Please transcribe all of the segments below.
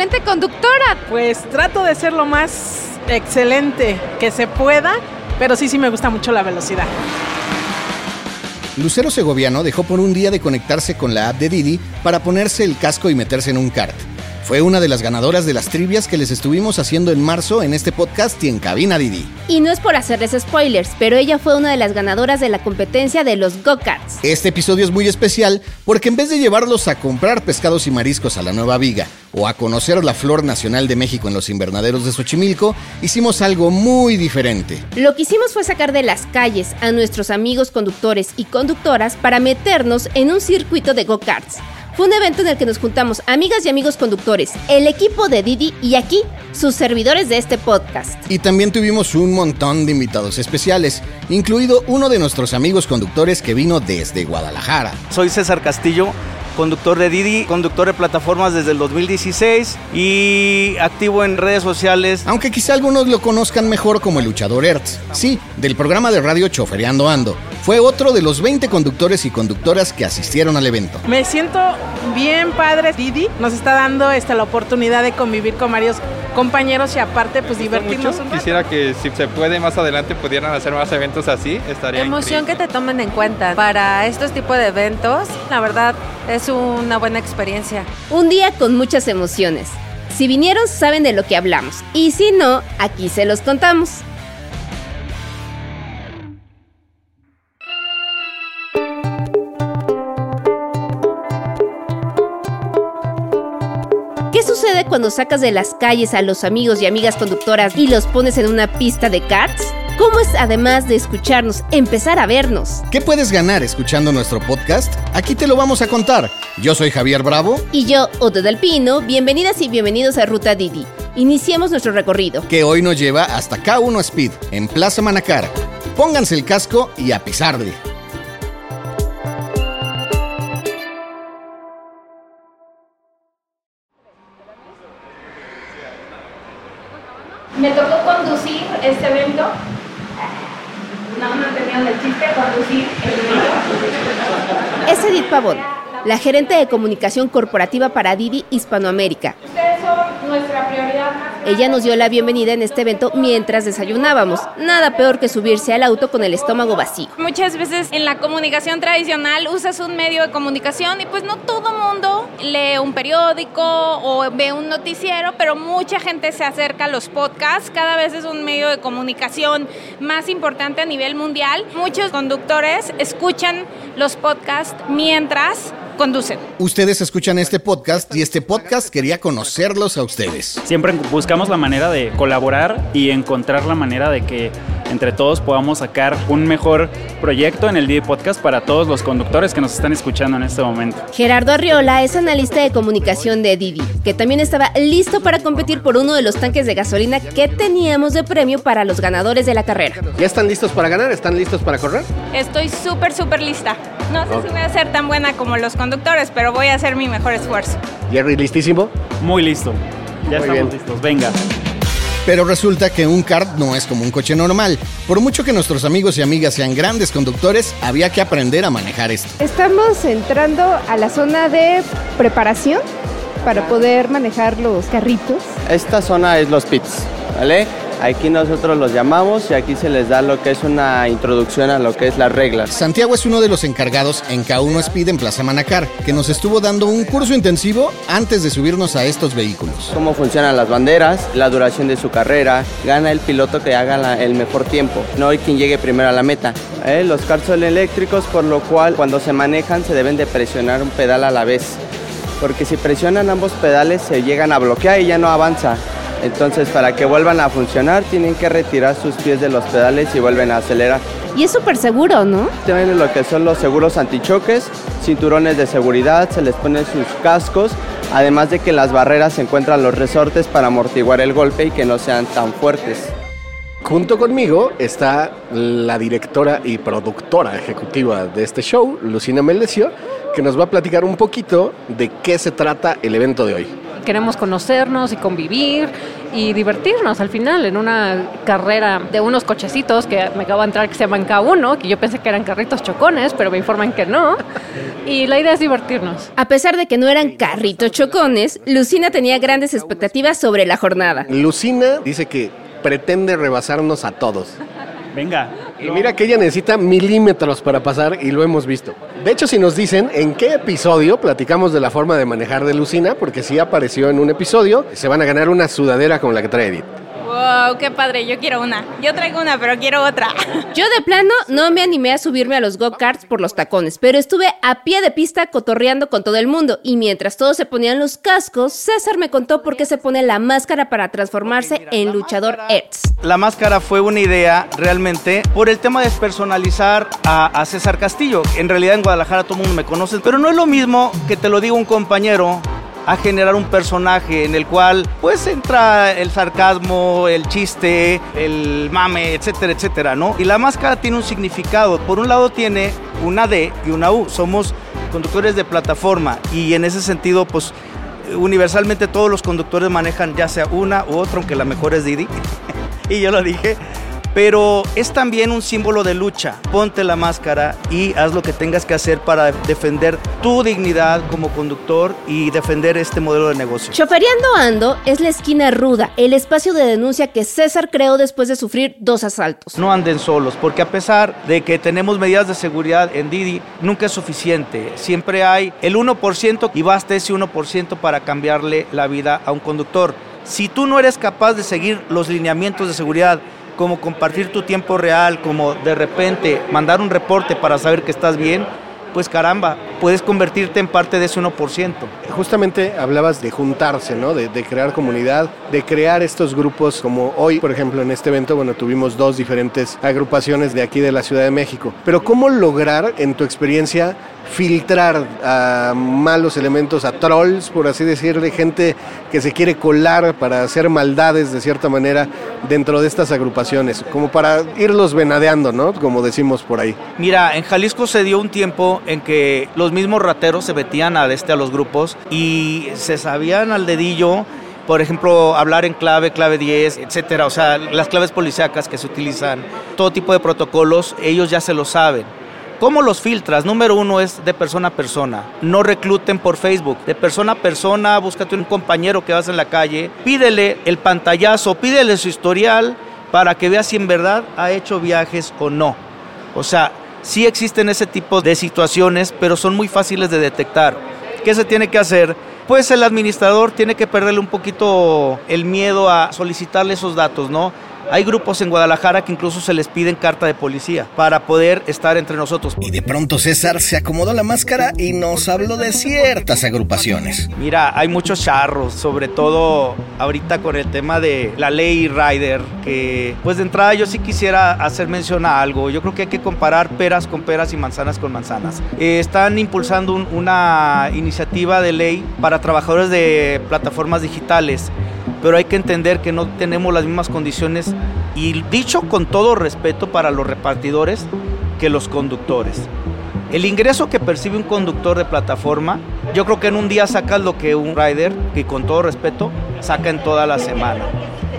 excelente conductora. Pues trato de ser lo más excelente que se pueda, pero sí, sí me gusta mucho la velocidad. Lucero Segoviano dejó por un día de conectarse con la app de Didi para ponerse el casco y meterse en un kart. Fue una de las ganadoras de las trivias que les estuvimos haciendo en marzo en este podcast y en Cabina Didi. Y no es por hacerles spoilers, pero ella fue una de las ganadoras de la competencia de los go-karts. Este episodio es muy especial porque en vez de llevarlos a comprar pescados y mariscos a la Nueva Viga o a conocer la flor nacional de México en los invernaderos de Xochimilco, hicimos algo muy diferente. Lo que hicimos fue sacar de las calles a nuestros amigos conductores y conductoras para meternos en un circuito de go-karts. Fue un evento en el que nos juntamos amigas y amigos conductores, el equipo de Didi y aquí sus servidores de este podcast. Y también tuvimos un montón de invitados especiales, incluido uno de nuestros amigos conductores que vino desde Guadalajara. Soy César Castillo, conductor de Didi, conductor de plataformas desde el 2016 y activo en redes sociales. Aunque quizá algunos lo conozcan mejor como el luchador Ertz. Sí, del programa de radio Chofereando Ando. Fue otro de los 20 conductores y conductoras que asistieron al evento. Me siento bien padre. Didi nos está dando esta, la oportunidad de convivir con varios compañeros y aparte pues divertirnos un rato. Quisiera que si se puede más adelante pudieran hacer más eventos así, estaría Emoción increíble. que te tomen en cuenta para estos tipos de eventos. La verdad es una buena experiencia. Un día con muchas emociones. Si vinieron saben de lo que hablamos y si no, aquí se los contamos. ¿Qué sucede cuando sacas de las calles a los amigos y amigas conductoras y los pones en una pista de karts? ¿Cómo es, además de escucharnos, empezar a vernos? ¿Qué puedes ganar escuchando nuestro podcast? Aquí te lo vamos a contar. Yo soy Javier Bravo, Y yo, Otto del Pino, bienvenidas y bienvenidos a Ruta Didi. Iniciemos nuestro recorrido. que hoy nos lleva hasta K1 Speed, en Plaza Manacar. Pónganse el casco y a pisarle. Me tocó conducir este evento. No, no tenían el chiste conducir el evento. Es Edith Pavón, la gerente de comunicación corporativa para Didi Hispanoamérica. Nuestra prioridad. Ella nos dio la bienvenida en este evento mientras desayunábamos. Nada peor que subirse al auto con el estómago vacío. Muchas veces en la comunicación tradicional usas un medio de comunicación y pues no todo mundo lee un periódico o ve un noticiero, pero mucha gente se acerca a los podcasts. Cada vez es un medio de comunicación más importante a nivel mundial. Muchos conductores escuchan los podcasts mientras conducen. Ustedes escuchan este podcast y este podcast quería conocerlos a ustedes. Siempre buscamos la manera de colaborar y encontrar la manera de que entre todos podamos sacar un mejor proyecto en el Didi Podcast para todos los conductores que nos están escuchando en este momento. Gerardo Arriola es analista de comunicación de Didi, que también estaba listo para competir por uno de los tanques de gasolina que teníamos de premio para los ganadores de la carrera. ¿Ya están listos para ganar? ¿Están listos para correr? Estoy súper, súper lista. No sé si voy a ser tan buena como los conductores, pero voy a hacer mi mejor esfuerzo. Jerry, ¿listísimo? Muy listo. Ya Muy estamos bien. listos. Venga. Pero resulta que un kart no es como un coche normal. Por mucho que nuestros amigos y amigas sean grandes conductores, había que aprender a manejar esto. Estamos entrando a la zona de preparación para poder manejar los carritos. Esta zona es los pits, ¿vale? Aquí nosotros los llamamos y aquí se les da lo que es una introducción a lo que es las reglas. Santiago es uno de los encargados en K1 Speed en Plaza Manacar, que nos estuvo dando un curso intensivo antes de subirnos a estos vehículos. Cómo funcionan las banderas, la duración de su carrera, gana el piloto que haga la- el mejor tiempo, no hay quien llegue primero a la meta. ¿eh? Los karts son eléctricos, por lo cual cuando se manejan se deben de presionar un pedal a la vez, porque si presionan ambos pedales se llegan a bloquear y ya no avanza. Entonces para que vuelvan a funcionar tienen que retirar sus pies de los pedales y vuelven a acelerar. Y es súper seguro, ¿no? Tienen lo que son los seguros antichoques, cinturones de seguridad, se les ponen sus cascos, además de que en las barreras se encuentran los resortes para amortiguar el golpe y que no sean tan fuertes. Junto conmigo está la directora y productora ejecutiva de este show, Lucina Melesio, que nos va a platicar un poquito de qué se trata el evento de hoy. Queremos conocernos y convivir y divertirnos al final en una carrera de unos cochecitos que me acabo de entrar que se llaman K1, que yo pensé que eran carritos chocones, pero me informan que no. y la idea es divertirnos. A pesar de que no eran carritos chocones, Lucina tenía grandes expectativas sobre la jornada. Lucina dice que pretende rebasarnos a todos. Venga. Y mira que ella necesita milímetros para pasar y lo hemos visto. De hecho, si nos dicen en qué episodio platicamos de la forma de manejar de Lucina, porque si apareció en un episodio, se van a ganar una sudadera como la que trae Edith. Wow, qué padre, yo quiero una. Yo traigo una, pero quiero otra. Yo de plano no me animé a subirme a los go-karts por los tacones, pero estuve a pie de pista cotorreando con todo el mundo y mientras todos se ponían los cascos, César me contó por qué se pone la máscara para transformarse en luchador Ertz. La máscara fue una idea realmente por el tema de personalizar a, a César Castillo. En realidad en Guadalajara todo el mundo me conoce, pero no es lo mismo que te lo diga un compañero a generar un personaje en el cual pues entra el sarcasmo, el chiste, el mame, etcétera, etcétera, ¿no? Y la máscara tiene un significado. Por un lado tiene una D y una U. Somos conductores de plataforma y en ese sentido pues universalmente todos los conductores manejan ya sea una u otra, aunque la mejor es Didi. y yo lo dije. Pero es también un símbolo de lucha. Ponte la máscara y haz lo que tengas que hacer para defender tu dignidad como conductor y defender este modelo de negocio. Choferiando Ando es la esquina ruda, el espacio de denuncia que César creó después de sufrir dos asaltos. No anden solos, porque a pesar de que tenemos medidas de seguridad en Didi, nunca es suficiente. Siempre hay el 1% y basta ese 1% para cambiarle la vida a un conductor. Si tú no eres capaz de seguir los lineamientos de seguridad, como compartir tu tiempo real, como de repente mandar un reporte para saber que estás bien, pues caramba, puedes convertirte en parte de ese 1%. Justamente hablabas de juntarse, ¿no? De, de, crear comunidad, de crear estos grupos como hoy, por ejemplo, en este evento, bueno, tuvimos dos diferentes agrupaciones de aquí de la Ciudad de México. Pero ¿cómo lograr, en tu experiencia, filtrar a malos elementos, a trolls, por así decirle, gente que se quiere colar para hacer maldades de cierta manera dentro de estas agrupaciones, como para irlos venadeando, ¿no? Como decimos por ahí. Mira, en Jalisco se dio un tiempo en que los mismos rateros se metían a, este, a los grupos y se sabían al dedillo por ejemplo, hablar en clave, clave 10, etcétera, o sea, las claves policíacas que se utilizan, todo tipo de protocolos, ellos ya se lo saben. ¿Cómo los filtras? Número uno es de persona a persona. No recluten por Facebook. De persona a persona, búscate un compañero que vas en la calle, pídele el pantallazo, pídele su historial para que veas si en verdad ha hecho viajes o no. O sea, sí existen ese tipo de situaciones, pero son muy fáciles de detectar. ¿Qué se tiene que hacer? Pues el administrador tiene que perderle un poquito el miedo a solicitarle esos datos, ¿no? Hay grupos en Guadalajara que incluso se les piden carta de policía para poder estar entre nosotros. Y de pronto César se acomodó la máscara y nos habló de ciertas agrupaciones. Mira, hay muchos charros, sobre todo ahorita con el tema de la ley Rider, que pues de entrada yo sí quisiera hacer mención a algo. Yo creo que hay que comparar peras con peras y manzanas con manzanas. Eh, están impulsando un, una iniciativa de ley para trabajadores de plataformas digitales pero hay que entender que no tenemos las mismas condiciones y dicho con todo respeto para los repartidores que los conductores. El ingreso que percibe un conductor de plataforma, yo creo que en un día sacas lo que un rider, que con todo respeto, saca en toda la semana.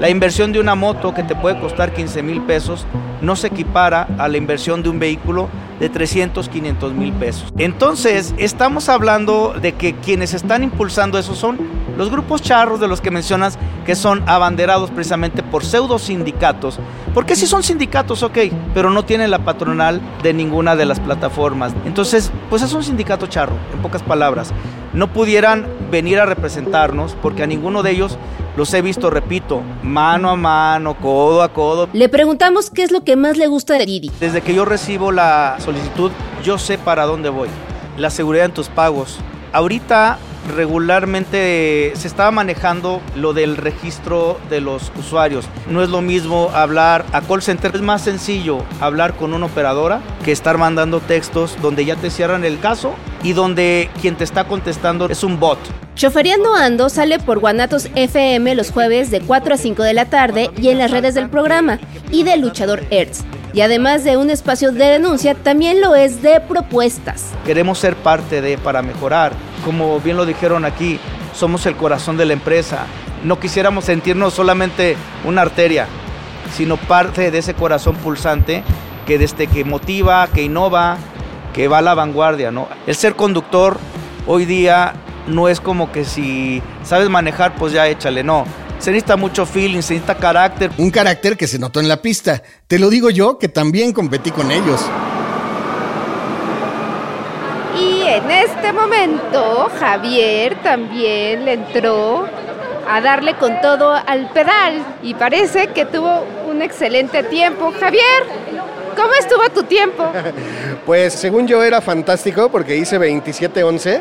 La inversión de una moto que te puede costar 15 mil pesos no se equipara a la inversión de un vehículo de 300, 500 mil pesos. Entonces, estamos hablando de que quienes están impulsando eso son los grupos charros de los que mencionas, que son abanderados precisamente por pseudo sindicatos. Porque si son sindicatos, ok, pero no tienen la patronal de ninguna de las plataformas. Entonces, pues es un sindicato charro, en pocas palabras. No pudieran venir a representarnos porque a ninguno de ellos los he visto, repito, mano a mano, codo a codo. Le preguntamos qué es lo que más le gusta de Didi. Desde que yo recibo la solicitud, yo sé para dónde voy. La seguridad en tus pagos. Ahorita regularmente se estaba manejando lo del registro de los usuarios. No es lo mismo hablar a call center, es más sencillo hablar con una operadora que estar mandando textos donde ya te cierran el caso y donde quien te está contestando es un bot. Choferiando Ando sale por Guanatos FM los jueves de 4 a 5 de la tarde y en las redes del programa y de Luchador Hertz. Y además de un espacio de denuncia, también lo es de propuestas. Queremos ser parte de para mejorar. Como bien lo dijeron aquí, somos el corazón de la empresa. No quisiéramos sentirnos solamente una arteria, sino parte de ese corazón pulsante que desde que motiva, que innova, que va a la vanguardia, ¿no? El ser conductor hoy día no es como que si sabes manejar, pues ya échale, no. Se necesita mucho feeling, se necesita carácter. Un carácter que se notó en la pista. Te lo digo yo, que también competí con ellos. Y en este momento Javier también le entró a darle con todo al pedal y parece que tuvo un excelente tiempo. Javier, ¿cómo estuvo tu tiempo? Pues según yo era fantástico porque hice 27-11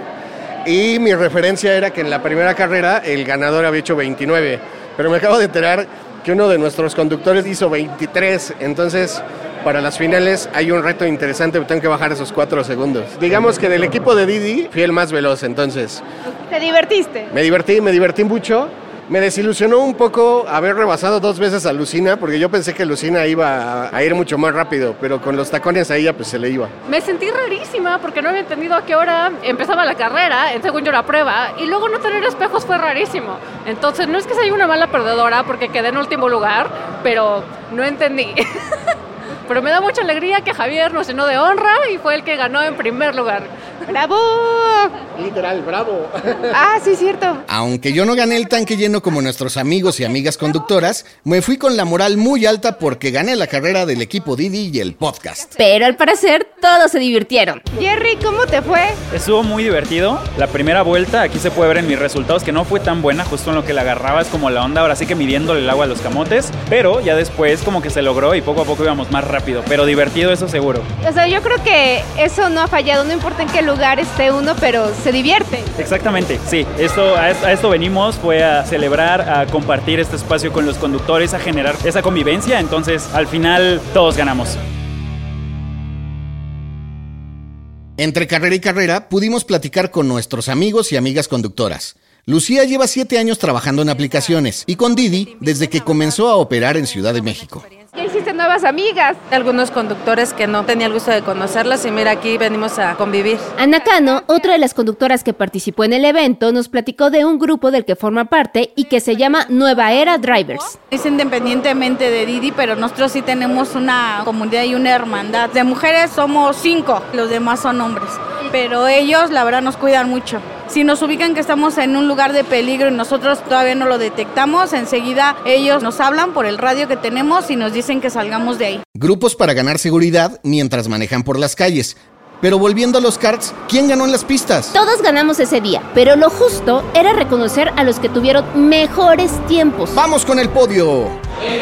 y mi referencia era que en la primera carrera el ganador había hecho 29, pero me acabo de enterar que uno de nuestros conductores hizo 23, entonces para las finales hay un reto interesante, tengo que bajar esos 4 segundos. Digamos que del equipo de Didi fui el más veloz, entonces ¿Te divertiste? me divertí, me divertí mucho. Me desilusionó un poco haber rebasado dos veces a Lucina, porque yo pensé que Lucina iba a, a ir mucho más rápido, pero con los tacones a ella pues se le iba. Me sentí rarísima porque no había entendido a qué hora empezaba la carrera, en según yo la prueba, y luego no tener espejos fue rarísimo. Entonces no es que sea una mala perdedora porque quedé en último lugar, pero no entendí. pero me da mucha alegría que Javier nos llenó de honra y fue el que ganó en primer lugar. ¡Bravo! Literal, bravo. Ah, sí, cierto. Aunque yo no gané el tanque lleno como nuestros amigos y amigas conductoras, me fui con la moral muy alta porque gané la carrera del equipo Didi y el podcast. Pero al parecer todos se divirtieron. Jerry, ¿cómo te fue? Estuvo muy divertido. La primera vuelta, aquí se puede ver en mis resultados que no fue tan buena, justo en lo que la agarraba es como la onda, ahora sí que midiéndole el agua a los camotes, pero ya después como que se logró y poco a poco íbamos más rápido, pero divertido eso seguro. O sea, yo creo que eso no ha fallado, no importa en qué lugar esté uno, pero se divierte. Exactamente, sí, esto, a, a esto venimos, fue a celebrar, a compartir este espacio con los conductores, a generar esa convivencia, entonces al final todos ganamos. Entre carrera y carrera pudimos platicar con nuestros amigos y amigas conductoras. Lucía lleva siete años trabajando en aplicaciones y con Didi desde que comenzó a operar en Ciudad de México. Nuevas amigas. Algunos conductores que no tenía el gusto de conocerlas y mira, aquí venimos a convivir. Ana Cano, otra de las conductoras que participó en el evento, nos platicó de un grupo del que forma parte y que se llama Nueva Era Drivers. Es independientemente de Didi, pero nosotros sí tenemos una comunidad y una hermandad. De mujeres somos cinco, los demás son hombres. Pero ellos, la verdad, nos cuidan mucho. Si nos ubican que estamos en un lugar de peligro y nosotros todavía no lo detectamos, enseguida ellos nos hablan por el radio que tenemos y nos dicen que salgamos de ahí. Grupos para ganar seguridad mientras manejan por las calles. Pero volviendo a los karts, ¿quién ganó en las pistas? Todos ganamos ese día, pero lo justo era reconocer a los que tuvieron mejores tiempos. ¡Vamos con el podio! Y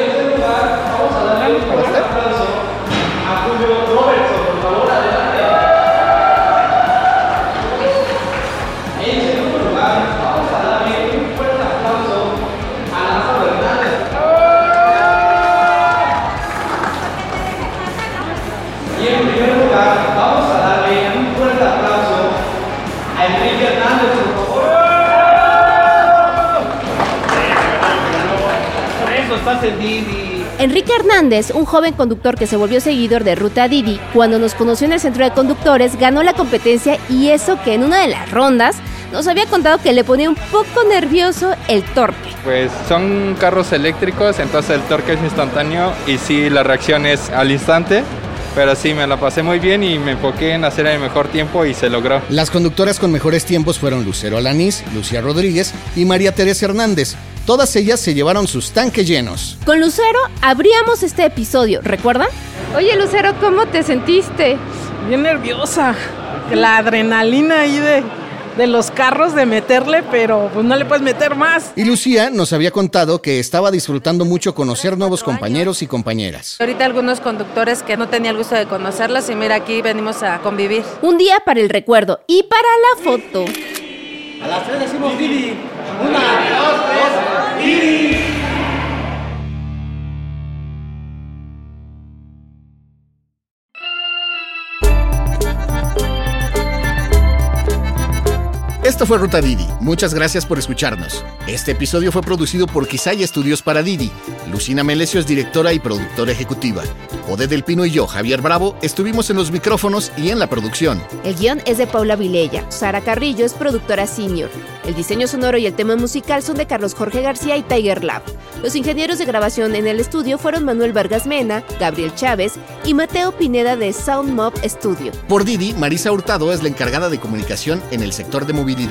Enrique Hernández, un joven conductor que se volvió seguidor de Ruta Didi, cuando nos conoció en el centro de conductores, ganó la competencia y eso que en una de las rondas nos había contado que le ponía un poco nervioso el torque. Pues son carros eléctricos, entonces el torque es instantáneo y sí, la reacción es al instante. Pero sí, me la pasé muy bien y me enfoqué en hacer el mejor tiempo y se logró. Las conductoras con mejores tiempos fueron Lucero Alanís, Lucía Rodríguez y María Teresa Hernández. Todas ellas se llevaron sus tanques llenos. Con Lucero abríamos este episodio, ¿recuerdan? Oye, Lucero, ¿cómo te sentiste? Bien nerviosa. La adrenalina ahí de, de los carros de meterle, pero pues no le puedes meter más. Y Lucía nos había contado que estaba disfrutando mucho conocer nuevos compañeros y compañeras. Ahorita algunos conductores que no tenía el gusto de conocerlas y mira, aquí venimos a convivir. Un día para el recuerdo y para la foto. A las tres decimos Didi. Una, dos, tres, Didi. Esto fue Ruta Didi. Muchas gracias por escucharnos. Este episodio fue producido por Quisaya Estudios para Didi. Lucina Melesio es directora y productora ejecutiva. Ode del Pino y yo, Javier Bravo, estuvimos en los micrófonos y en la producción. El guion es de Paula Vilella. Sara Carrillo es productora senior. El diseño sonoro y el tema musical son de Carlos Jorge García y Tiger Lab. Los ingenieros de grabación en el estudio fueron Manuel Vargas Mena, Gabriel Chávez y Mateo Pineda de Sound Mob Studio. Por Didi, Marisa Hurtado es la encargada de comunicación en el sector de movilidad